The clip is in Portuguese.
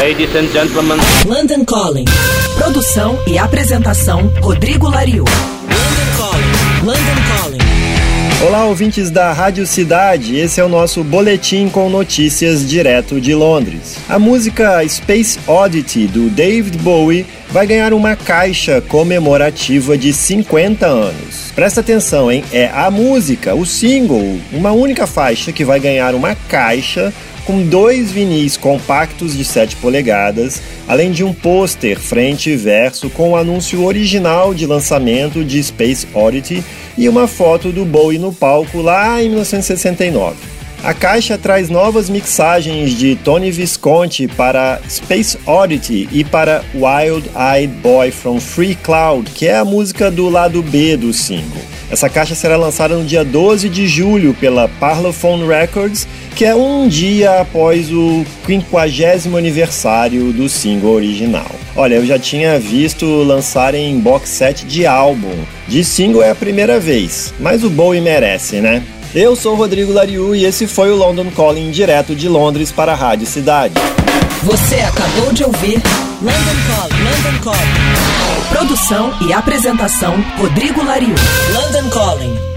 Ladies and gentlemen. London Calling. Produção e apresentação Rodrigo Lariu. London Calling. London Calling. Olá, ouvintes da Rádio Cidade. Esse é o nosso boletim com notícias direto de Londres. A música Space Oddity do David Bowie vai ganhar uma caixa comemorativa de 50 anos. Presta atenção, hein? É a música, o single, uma única faixa que vai ganhar uma caixa com dois vinis compactos de 7 polegadas, além de um pôster frente e verso com o anúncio original de lançamento de Space Oddity e uma foto do Bowie no palco lá em 1969. A caixa traz novas mixagens de Tony Visconti para Space Oddity e para Wild Eyed Boy from Free Cloud, que é a música do lado B do single. Essa caixa será lançada no dia 12 de julho pela Parlophone Records, que é um dia após o 50 aniversário do single original. Olha, eu já tinha visto lançarem box set de álbum. De single é a primeira vez, mas o Bowie merece, né? Eu sou Rodrigo Lariu e esse foi o London Calling direto de Londres para a Rádio Cidade. Você acabou de ouvir London Calling. London Calling. Produção e apresentação Rodrigo Lariu. London Calling.